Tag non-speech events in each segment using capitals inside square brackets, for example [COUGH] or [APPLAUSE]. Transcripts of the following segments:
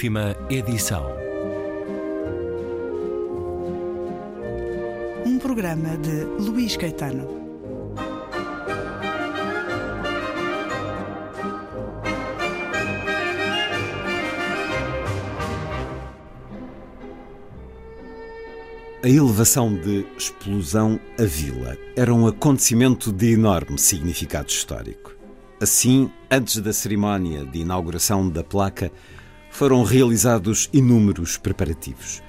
Última edição. Um programa de Luís Caetano. A elevação de Explosão à Vila era um acontecimento de enorme significado histórico. Assim, antes da cerimónia de inauguração da placa, foram realizados inúmeros preparativos.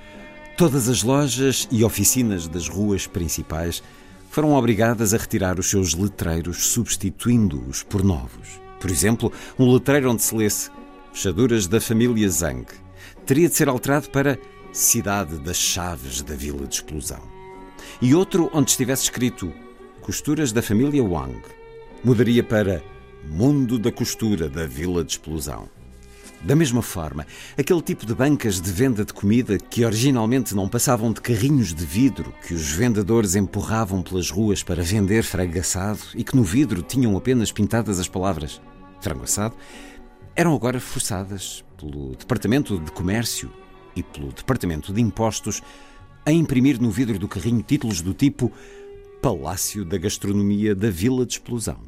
Todas as lojas e oficinas das ruas principais foram obrigadas a retirar os seus letreiros, substituindo-os por novos. Por exemplo, um letreiro onde se lesse Fechaduras da família Zhang teria de ser alterado para Cidade das Chaves da Vila de Explosão. E outro onde estivesse escrito Costuras da família Wang mudaria para Mundo da Costura da Vila de Explosão. Da mesma forma, aquele tipo de bancas de venda de comida que originalmente não passavam de carrinhos de vidro que os vendedores empurravam pelas ruas para vender frango assado e que no vidro tinham apenas pintadas as palavras frango assado, eram agora forçadas pelo Departamento de Comércio e pelo Departamento de Impostos a imprimir no vidro do carrinho títulos do tipo Palácio da Gastronomia da Vila de Explosão.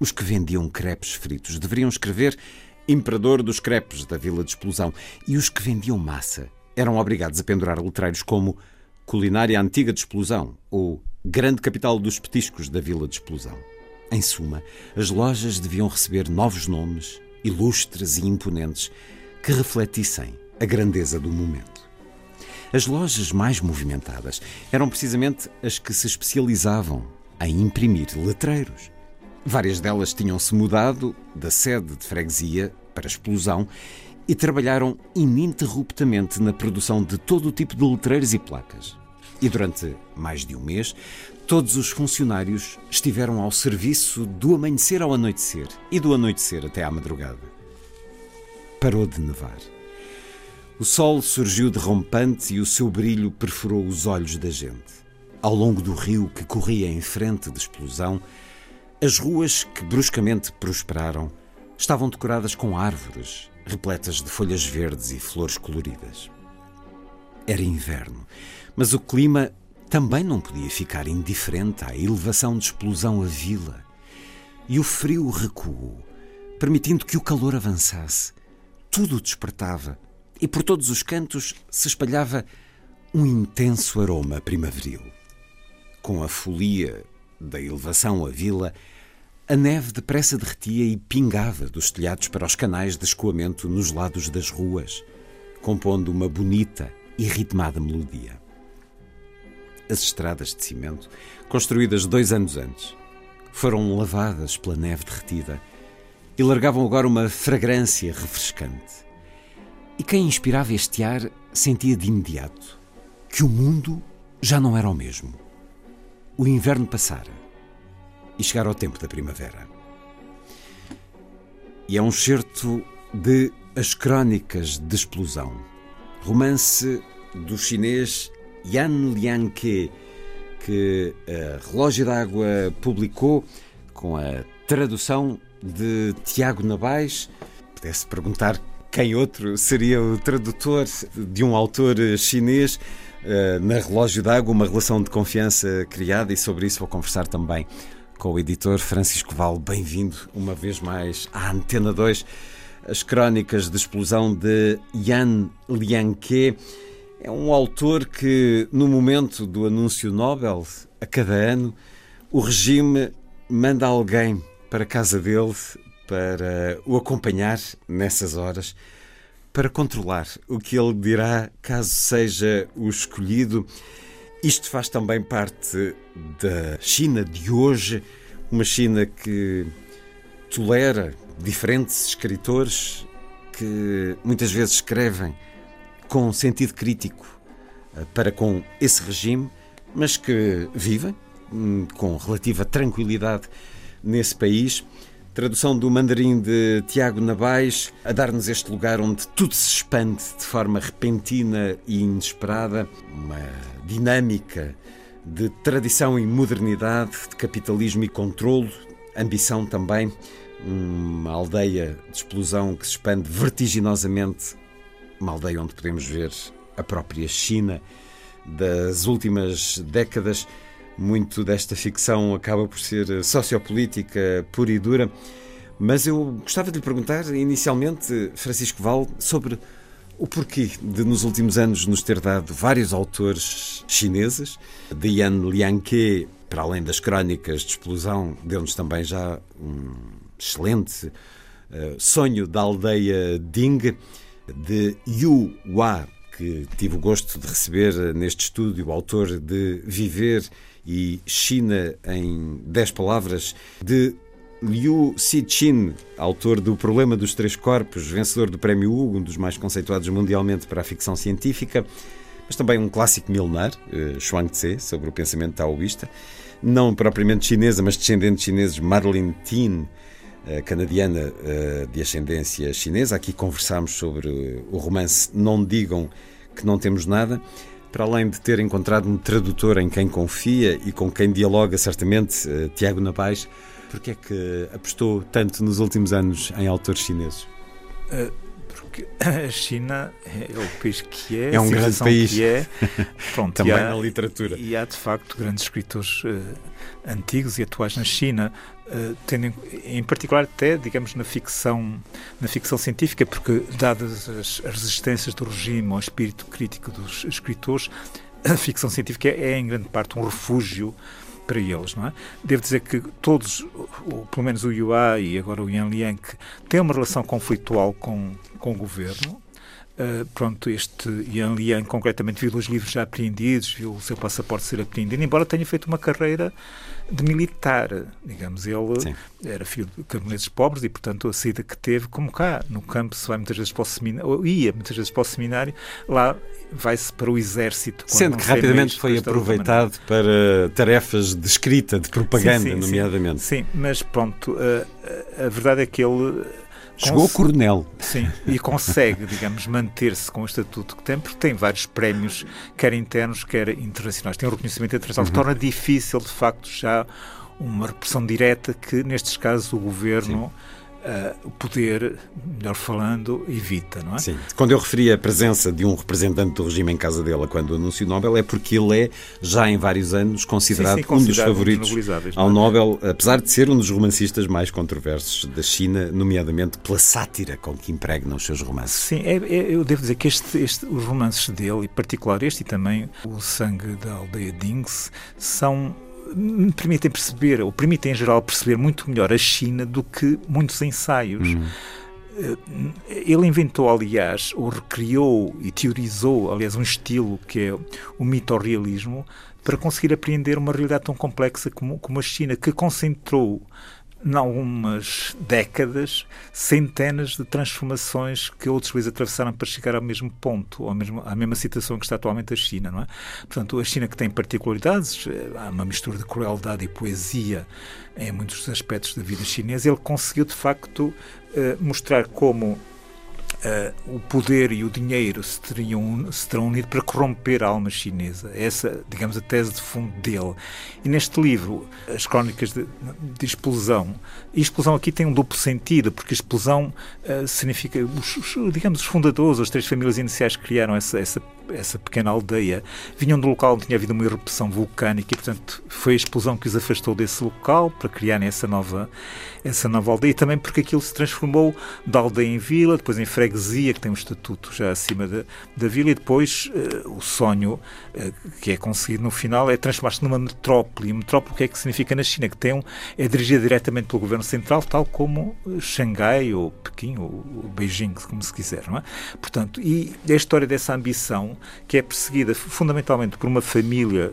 Os que vendiam crepes fritos deveriam escrever Imperador dos Crepes da Vila de Explosão e os que vendiam massa eram obrigados a pendurar letreiros como Culinária Antiga de Explosão ou Grande Capital dos Petiscos da Vila de Explosão. Em suma, as lojas deviam receber novos nomes, ilustres e imponentes, que refletissem a grandeza do momento. As lojas mais movimentadas eram precisamente as que se especializavam em imprimir letreiros. Várias delas tinham-se mudado da sede de freguesia para a explosão e trabalharam ininterruptamente na produção de todo o tipo de letreiros e placas. E durante mais de um mês, todos os funcionários estiveram ao serviço do amanhecer ao anoitecer e do anoitecer até à madrugada. Parou de nevar. O sol surgiu derrompante e o seu brilho perfurou os olhos da gente. Ao longo do rio que corria em frente da explosão, as ruas que bruscamente prosperaram estavam decoradas com árvores, repletas de folhas verdes e flores coloridas. Era inverno, mas o clima também não podia ficar indiferente à elevação de explosão à vila. E o frio recuou, permitindo que o calor avançasse. Tudo despertava e por todos os cantos se espalhava um intenso aroma primaveril. Com a folia da elevação à vila, a neve depressa derretia e pingava dos telhados para os canais de escoamento nos lados das ruas, compondo uma bonita e ritmada melodia. As estradas de cimento, construídas dois anos antes, foram lavadas pela neve derretida e largavam agora uma fragrância refrescante. E quem inspirava este ar sentia de imediato que o mundo já não era o mesmo. O inverno passara e chegara o tempo da primavera. E é um certo de As Crónicas de Explosão, romance do chinês Yan Lianke, que a Relógio d'Água publicou com a tradução de Tiago Nabais. Pudesse perguntar quem outro seria o tradutor de um autor chinês eh, na Relógio d'Água, uma relação de confiança criada, e sobre isso vou conversar também com o editor Francisco Val. Bem-vindo uma vez mais à Antena 2, as crónicas de explosão de Yan Lianke. É um autor que, no momento do anúncio Nobel, a cada ano, o regime manda alguém para a casa dele para o acompanhar nessas horas, para controlar o que ele dirá caso seja o escolhido. Isto faz também parte da China de hoje, uma China que tolera diferentes escritores que muitas vezes escrevem com sentido crítico eh, para com esse regime, mas que vivem hum, com relativa tranquilidade nesse país. Tradução do mandarim de Tiago Nabais, a dar-nos este lugar onde tudo se expande de forma repentina e inesperada, uma dinâmica de tradição e modernidade, de capitalismo e controlo, ambição também, uma aldeia de explosão que se expande vertiginosamente. Uma aldeia onde podemos ver a própria China das últimas décadas. Muito desta ficção acaba por ser sociopolítica pura e dura. Mas eu gostava de lhe perguntar, inicialmente, Francisco Val, sobre o porquê de, nos últimos anos, nos ter dado vários autores chineses, de Yan Liangke, para além das crónicas de explosão, deu-nos também já um excelente uh, sonho da aldeia Ding, de Yu Hua, que tive o gosto de receber neste estúdio, o autor de Viver e China em 10 palavras, de Liu Cixin, autor do Problema dos Três Corpos, vencedor do Prémio Hugo, um dos mais conceituados mundialmente para a ficção científica, mas também um clássico milenar, Chuang Tse, sobre o pensamento taoísta, não propriamente chinesa, mas descendente de chineses, Marlene Tin, canadiana uh, de ascendência chinesa. Aqui conversámos sobre o romance Não Digam que Não Temos Nada. Para além de ter encontrado um tradutor em quem confia e com quem dialoga certamente, Tiago Napaz, Porquê é que apostou tanto nos últimos anos em autores chineses? Uh, porque a China é o país que é, é um grande país. que é. [LAUGHS] Pronto, Também há, na literatura. E há, de facto, grandes escritores uh, antigos e atuais na China, uh, tendo em, particular até, digamos, na ficção, na ficção científica, porque, dadas as, as resistências do regime ao espírito crítico dos escritores, a ficção científica é em grande parte, um refúgio para eles, não é? Devo dizer que todos, ou pelo menos o Yua e agora o Yan Liang, têm uma relação conflitual com, com o governo. Uh, pronto, este Yan Liang concretamente viu os livros já apreendidos, viu o seu passaporte ser apreendido, embora tenha feito uma carreira de militar, digamos, ele Sim. era filho de camponeses pobres e, portanto, a saída que teve, como cá, no campo se vai muitas vezes para o seminário, ou ia muitas vezes para o seminário, lá vai-se para o exército. Sendo que rapidamente foi aproveitado para tarefas de escrita, de propaganda, sim, sim, nomeadamente. Sim, mas pronto, a, a verdade é que ele Chegou coronel. Sim, e consegue, digamos, manter-se com o estatuto que tem, porque tem vários prémios, quer internos, quer internacionais. Tem um reconhecimento internacional uhum. que torna difícil, de facto, já uma repressão direta que, nestes casos, o governo. Sim o poder, melhor falando, evita, não é? Sim. Quando eu referi a presença de um representante do regime em casa dela quando anunciou o Nobel, é porque ele é, já em vários anos, considerado, sim, sim, considerado um dos favoritos ao? Nobel, apesar de ser um dos romancistas mais controversos da China, nomeadamente pela sátira com que impregna os seus romances. Sim, é, é, eu devo dizer que este, este, os romances dele, em particular este e também O Sangue da Aldeia Dings, são me permitem perceber, ou permitem em geral perceber muito melhor a China do que muitos ensaios. Hum. Ele inventou, aliás, ou recriou e teorizou, aliás, um estilo que é o mitorrealismo, para conseguir apreender uma realidade tão complexa como, como a China, que concentrou em algumas décadas, centenas de transformações que outros países atravessaram para chegar ao mesmo ponto, mesmo, à mesma situação que está atualmente a China, não é? Portanto, a China que tem particularidades, eh, há uma mistura de crueldade e poesia em muitos aspectos da vida chinesa, ele conseguiu, de facto, eh, mostrar como uh, o poder e o dinheiro se, teriam, se terão unido para corromper a alma chinesa. Essa, digamos, a tese de fundo dele. E neste livro, as crónicas de, de explosão, e explosão aqui tem um duplo sentido, porque explosão uh, significa, os, os, digamos, os fundadores, as três famílias iniciais que criaram essa, essa essa pequena aldeia, vinham do local onde tinha havido uma erupção vulcânica e, portanto, foi a explosão que os afastou desse local para criarem essa nova, essa nova aldeia. E também porque aquilo se transformou da aldeia em vila, depois em freguesia, que tem um estatuto já acima da, da vila, e depois uh, o sonho uh, que é conseguido no final é transformar-se numa metrópole. E metrópole, o que é que significa na China? Que tem um, é dirigida diretamente pelo governo central, tal como Xangai ou Pequim ou, ou Beijing, como se quiser, não é? Portanto, e a história dessa ambição que é perseguida fundamentalmente por uma família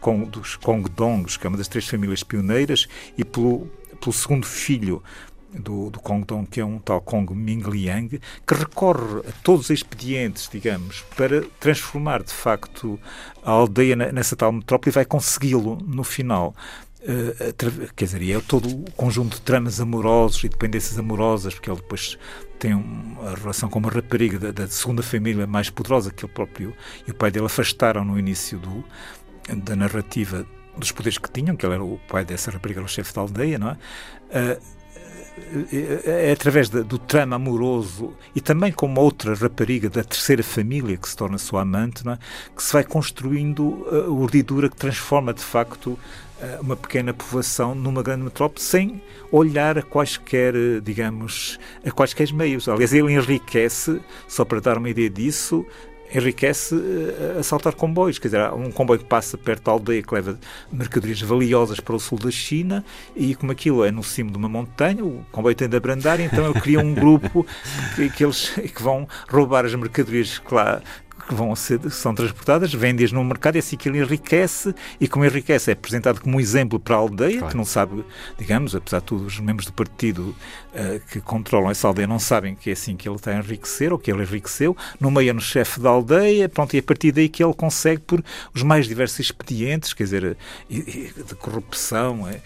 com, dos Kongdongs, que é uma das três famílias pioneiras, e pelo, pelo segundo filho do, do Kongdong, que é um tal Kong Mingliang, que recorre a todos os expedientes, digamos, para transformar de facto a aldeia nessa tal metrópole e vai consegui-lo no final. Uh, quer dizer, é todo o conjunto de tramas amorosos e dependências amorosas, porque ele depois tem uma relação com uma rapariga da, da, segunda família mais poderosa que ele próprio e o pai dele afastaram no início do, da narrativa dos poderes que tinham, que ele era o pai dessa rapariga, era o chefe da aldeia, não é? Uh, é, é através do trama amoroso e também com uma outra rapariga da terceira família que se torna sua amante, é? que se vai construindo a urdidura que transforma de facto uma pequena povoação numa grande metrópole sem olhar a quaisquer, digamos, a quaisquer meios. Aliás, ele enriquece, só para dar uma ideia disso, enriquece eh, a saltar comboios. Quer dizer, há um comboio que passa perto da aldeia que leva mercadorias valiosas para o sul da China e como aquilo é no cimo de uma montanha, o comboio tem de abrandar, então ele cria um grupo [LAUGHS] que, que eles que vão roubar as mercadorias que lá que vão ser, são transportadas, vendem-as no mercado, é assim que ele enriquece, e como enriquece é apresentado como um exemplo para a aldeia, claro. que não sabe, digamos, apesar de tudo, os membros do partido uh, que controlam essa aldeia não sabem que é assim que ele está a enriquecer, ou que ele enriqueceu, nomeia-no chefe da aldeia, pronto, e a partir daí que ele consegue, por os mais diversos expedientes, quer dizer, de corrupção. É,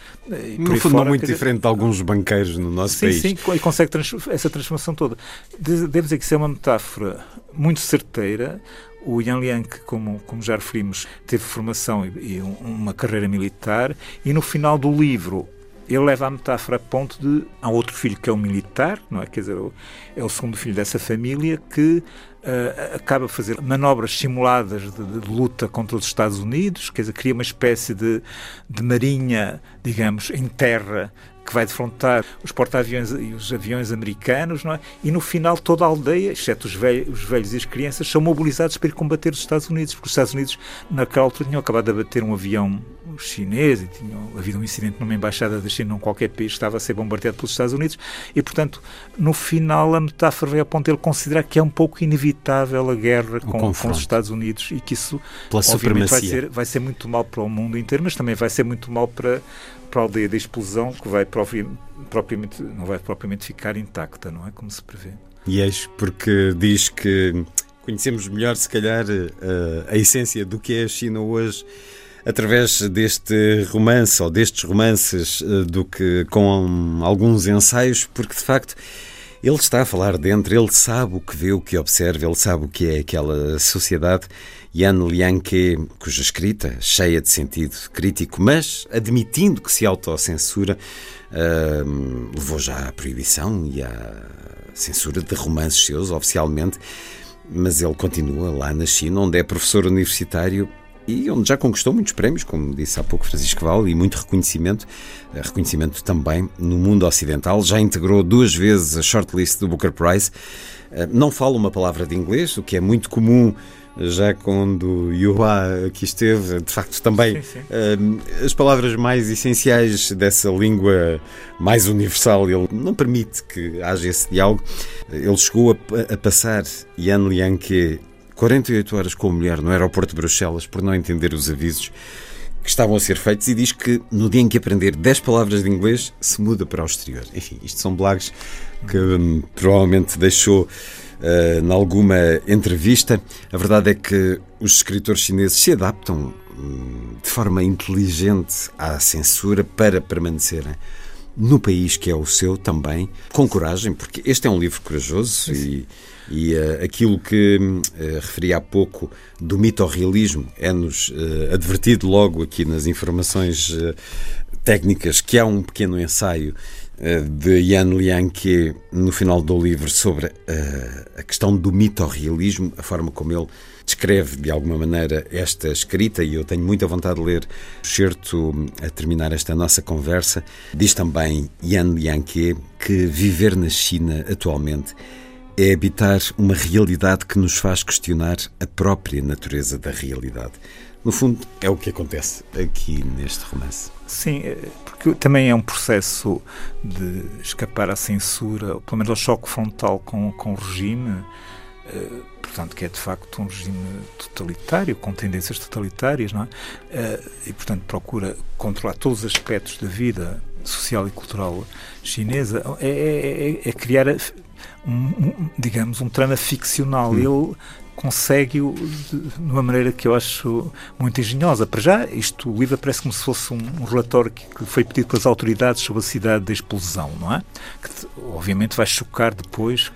no fundo, fora, não muito diferente dizer, de alguns banqueiros no nosso sim, país. Sim, sim, e consegue trans essa transformação toda. Devo dizer que isso é uma metáfora muito certeira. O Yan Liang, como, como já referimos, teve formação e, e uma carreira militar, e no final do livro ele leva a metáfora a ponto de há outro filho que é um militar, não é? Quer dizer, é o segundo filho dessa família que uh, acaba a fazer manobras simuladas de, de, luta contra os Estados Unidos, quer dizer, cria uma espécie de, de marinha, digamos, em terra que vai defrontar os porta-aviões e os aviões americanos, não é? E no final toda a aldeia, exceto os velhos, os velhos e as crianças, são mobilizados para ir combater os Estados Unidos, porque os Estados Unidos naquela altura tinham acabado de abater um avião chinês e tinha havido um incidente numa embaixada da China num qualquer país que estava a ser bombardeado pelos Estados Unidos e, portanto, no final a metáfora veio a ponto de ele considerar que é um pouco inevitável a guerra com, com, os Estados Unidos e que isso, Pela obviamente, vai ser, vai ser muito mal para o mundo inteiro, mas também vai ser muito mal para, para a aldeia da explosão, que vai propriamente, não vai propriamente ficar intacta, não é? Como se prevê. E eis porque diz que conhecemos melhor, se calhar, a, eh, a essência do que é a China hoje através deste romance ou destes romances eh, do que com alguns ensaios, porque de facto ele está a falar dentro, ele sabe o que vê, o que observa, ele sabe o que é aquela sociedade. Yan Lianke, cuja escrita, cheia de sentido crítico, mas admitindo que se autocensura, uh, levou já à proibição e à censura de romances seus, oficialmente, mas ele continua lá na China, onde é professor universitário e onde já conquistou muitos prémios, como disse há pouco Francisco Val, e muito reconhecimento, eh, reconhecimento também no mundo ocidental. Já integrou duas vezes a shortlist do Booker Prize. Eh, não fala uma palavra de inglês, o que é muito comum já quando Yuhua aqui esteve, de facto também sim, sim. As palavras mais essenciais dessa língua mais universal, ele não permite que haja esse diálogo. Ele chegou a, a passar Yan Lianke 48 horas com a mulher no aeroporto de Bruxelas por não entender os avisos que estavam a ser feitos e diz que no dia em que aprender 10 palavras de inglês se muda para o exterior. [LAUGHS] Enfim, isto são blagues que hum, provavelmente deixou uh, em alguma entrevista. A verdade é que os escritores chineses se adaptam hum, de forma inteligente à censura para permanecerem no país que é o seu também, com coragem, porque este é um livro corajoso e e uh, aquilo que uh, referi há pouco do mito-realismo é-nos uh, advertido logo aqui nas informações técnicas que há um pequeno ensaio de Yan Liang no final do livro sobre a questão do mito-realismo, a forma como ele descreve de alguma maneira esta escrita e eu tenho muita vontade de ler o certo a terminar esta nossa conversa. Diz também Yan Liang que viver na China atualmente é habitar uma realidade que nos faz questionar a própria natureza da realidade. No fundo, é o que acontece aqui neste romance. Sim, porque também é um processo de escapar à censura, ou pelo menos ao choque frontal com, com o regime, eh, portanto, que é de facto um regime totalitário, com tendências totalitárias, não é? Eh, e, portanto, procura controlar todos os aspectos da vida social e cultural chinesa. É, é, é, é criar um, digamos, um trama ficcional. Hum. Ele consegue-o de uma maneira que eu acho muito engenhosa. Para já, isto, o livro parece como se fosse um, um relatório que, que, foi pedido pelas autoridades sobre a cidade da explosão, não é? Que obviamente vai chocar depois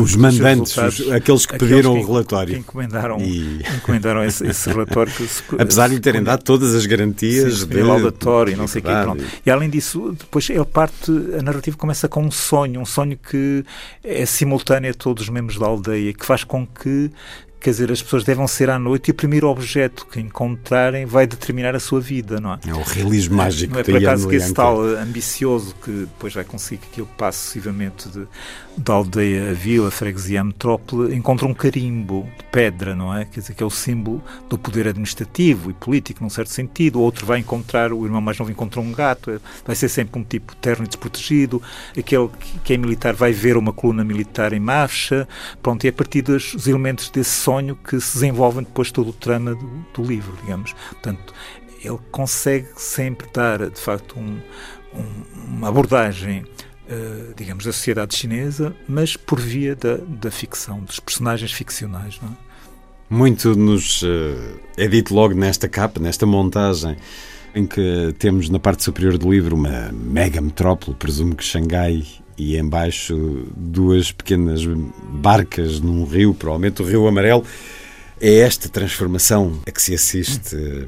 os mandantes, os, aqueles que pediram que, o relatório. Que encomendaram, e... encomendaram esse, esse [LAUGHS] relatório. Que se, Apesar de lhe terem dado todas as garantias. Sim, de laudatório e não sei o quê. Pronto. E além disso, depois ele parte, a narrativa começa com um sonho, um sonho que é simultâneo a todos os membros da aldeia, que faz com que Quer dizer, as pessoas devem ser à noite e o primeiro objeto que encontrarem vai determinar a sua vida, não é? É o realismo mágico. Não é por acaso que esse tal ambicioso que depois vai conseguir que aquilo passe sucessivamente de, da aldeia a vila, a freguesia, a metrópole, encontra um carimbo de pedra, não é? Quer dizer, que é o símbolo do poder administrativo e político, num certo sentido. O outro vai encontrar, o irmão mais novo encontra um gato, vai ser sempre um tipo terno e desprotegido. Aquele que é militar vai ver uma coluna militar em marcha. Pronto, e é a partir dos elementos desse sonho que se desenvolvem depois todo o trama do, do livro, digamos. Portanto, ele consegue sempre dar, de facto, um, um, uma abordagem Uh, digamos, da sociedade chinesa, mas por via da, da ficção, dos personagens ficcionais. É? Muito nos uh, é dito logo nesta capa, nesta montagem, em que temos na parte superior do livro uma mega metrópole, presumo que Xangai e embaixo duas pequenas barcas num rio, provavelmente o Rio Amarelo. É esta transformação a que se assiste eh,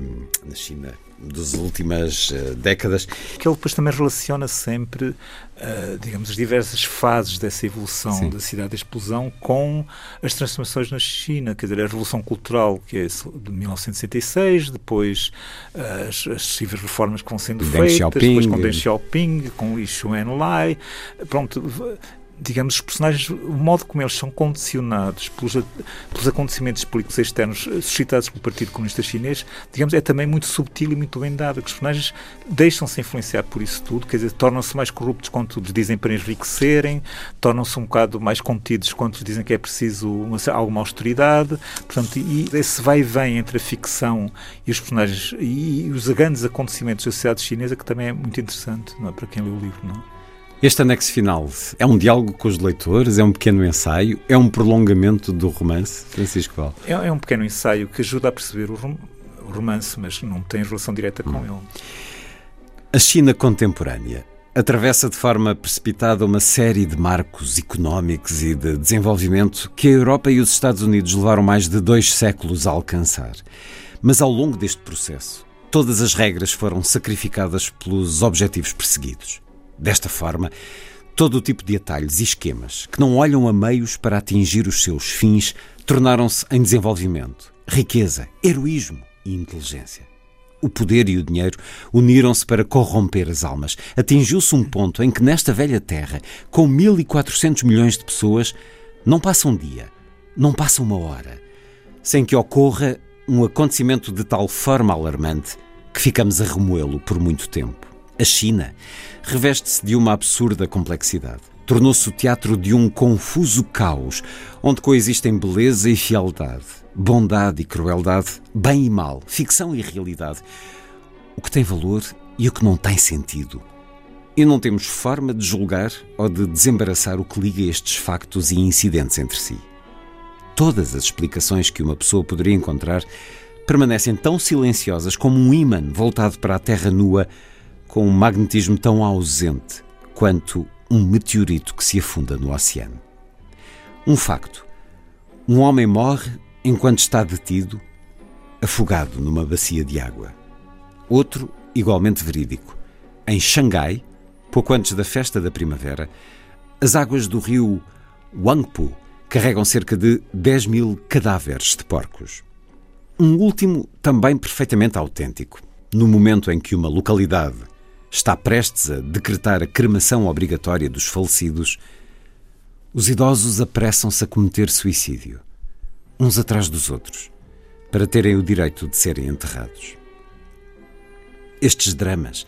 na China das últimas uh, décadas. Que ele depois também relaciona sempre, uh, digamos, as diversas fases dessa evolução Sim. da cidade da explosão com as transformações na China, quer dizer, a Revolução Cultural, que é de 1966, depois uh, as, as sucessivas reformas que vão sendo Deng feitas, Xiaoping. depois com Deng Xiaoping, com Li Enlai, pronto, digamos, os personagens, o modo como eles são condicionados pelos, pelos acontecimentos políticos externos suscitados pelo Partido Comunista Chinês, digamos, é também muito subtil e muito bem dado. Os personagens deixam-se influenciar por isso tudo, quer dizer, tornam-se mais corruptos quando lhes dizem para enriquecerem, tornam-se um bocado mais contidos quando lhes dizem que é preciso uma, alguma austeridade. Portanto, e esse vai e vem entre a ficção e os personagens e, e os grandes acontecimentos da sociedade chinesa que também é muito interessante não é, para quem lê o livro. Não é? Este anexo final é um diálogo com os leitores, é um pequeno ensaio, é um prolongamento do romance, Francisco Val? É, é um pequeno ensaio que ajuda a perceber o, rom o romance, mas não tem relação direta com hum. ele. A China contemporânea atravessa de forma precipitada uma série de marcos económicos e de desenvolvimento que a Europa e os Estados Unidos levaram mais de dois séculos a alcançar. Mas ao longo deste processo, todas as regras foram sacrificadas pelos objetivos perseguidos. Desta forma, todo o tipo de atalhos e esquemas que não olham a meios para atingir os seus fins tornaram-se em desenvolvimento, riqueza, heroísmo e inteligência. O poder e o dinheiro uniram-se para corromper as almas. Atingiu-se um ponto em que, nesta velha terra, com 1.400 milhões de pessoas, não passa um dia, não passa uma hora, sem que ocorra um acontecimento de tal forma alarmante que ficamos a remoê-lo por muito tempo. A China reveste-se de uma absurda complexidade. Tornou-se o teatro de um confuso caos, onde coexistem beleza e fialdade, bondade e crueldade, bem e mal, ficção e realidade, o que tem valor e o que não tem sentido. E não temos forma de julgar ou de desembaraçar o que liga estes factos e incidentes entre si. Todas as explicações que uma pessoa poderia encontrar permanecem tão silenciosas como um ímã voltado para a terra nua com um magnetismo tão ausente quanto um meteorito que se afunda no oceano. Um facto: um homem morre enquanto está detido, afogado numa bacia de água. Outro, igualmente verídico. Em Xangai, pouco antes da festa da primavera, as águas do rio Huangpu carregam cerca de 10 mil cadáveres de porcos. Um último também perfeitamente autêntico. No momento em que uma localidade está prestes a decretar a cremação obrigatória dos falecidos, os idosos apressam-se a cometer suicídio, uns atrás dos outros, para terem o direito de serem enterrados. Estes dramas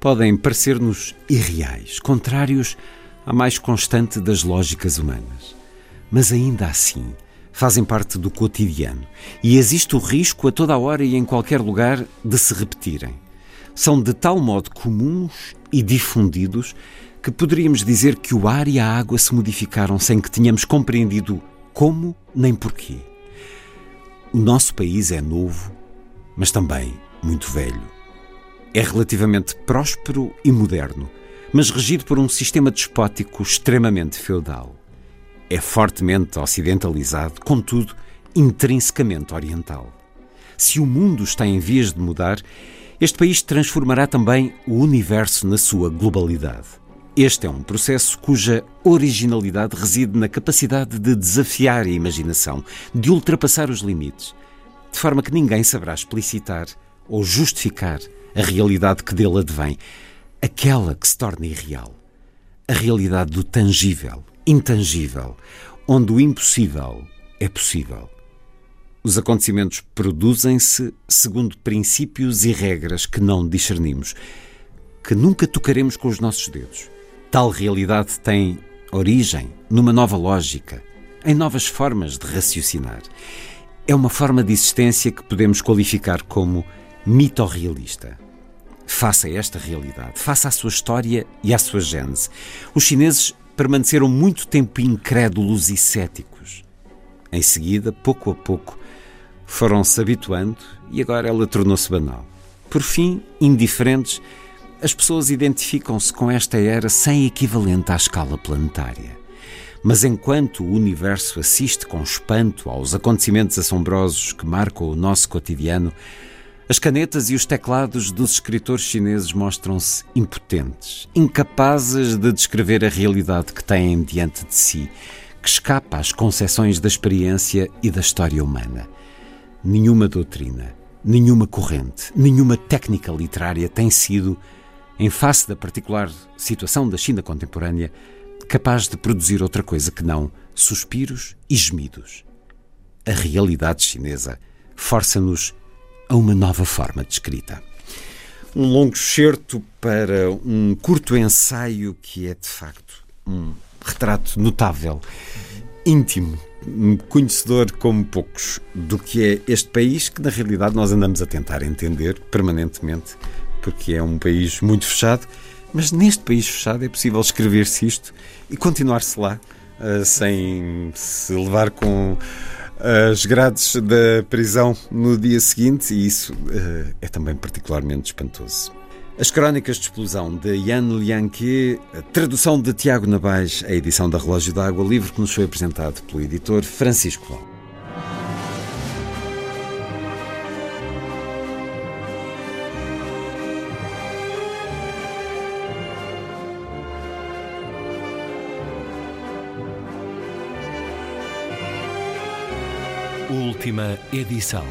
podem parecer-nos irreais, contrários à mais constante das lógicas humanas, mas ainda assim fazem parte do cotidiano e existe o risco a toda hora e em qualquer lugar de se repetirem são de tal modo comuns e difundidos que poderíamos dizer que o ar e a água se modificaram sem que tenhamos compreendido como nem porquê. O nosso país é novo, mas também muito velho. É relativamente próspero e moderno, mas regido por um sistema despótico extremamente feudal. é fortemente ocidentalizado, contudo, intrinsecamente oriental. Se o mundo está em vias de mudar, este país transformará também o universo na sua globalidade. Este é um processo cuja originalidade reside na capacidade de desafiar a imaginação, de ultrapassar os limites, de forma que ninguém saberá explicitar ou justificar a realidade que dele advém, aquela que se torna irreal. A realidade do tangível, intangível, onde o impossível é possível. Os acontecimentos produzem-se segundo princípios e regras que não discernimos, que nunca tocaremos com os nossos dedos. Tal realidade tem origem numa nova lógica, em novas formas de raciocinar. É uma forma de existência que podemos qualificar como mitorrealista. Faça esta realidade, faça a sua história e a sua gênese. Os chineses permaneceram muito tempo incrédulos e céticos. Em seguida, pouco a pouco, foram-se habituando e agora ela tornou-se banal. Por fim, indiferentes, as pessoas identificam-se com esta era sem equivalente à escala planetária. Mas enquanto o universo assiste com espanto aos acontecimentos assombrosos que marcam o nosso cotidiano, as canetas e os teclados dos escritores chineses mostram-se impotentes, incapazes de descrever a realidade que têm diante de si, que escapa às concepções da experiência e da história humana. Nenhuma doutrina, nenhuma corrente, nenhuma técnica literária tem sido, em face da particular situação da China contemporânea, capaz de produzir outra coisa que não suspiros e gemidos. A realidade chinesa força-nos a uma nova forma de escrita. Um longo excerto para um curto ensaio que é, de facto, um retrato notável, íntimo, conhecedor como poucos do que é este país, que na realidade nós andamos a tentar entender permanentemente, porque é um país muito fechado, mas neste país fechado é possível escrever-se isto e continuar-se lá, uh, sem se levar com as grades da prisão no dia seguinte, e isso uh, é também particularmente espantoso. As Crónicas de Explosão, de Yan Lianque, a tradução de Tiago Nabais, a edição da Relógio d'Água, livro que nos foi apresentado pelo editor Francisco Val. Última edição.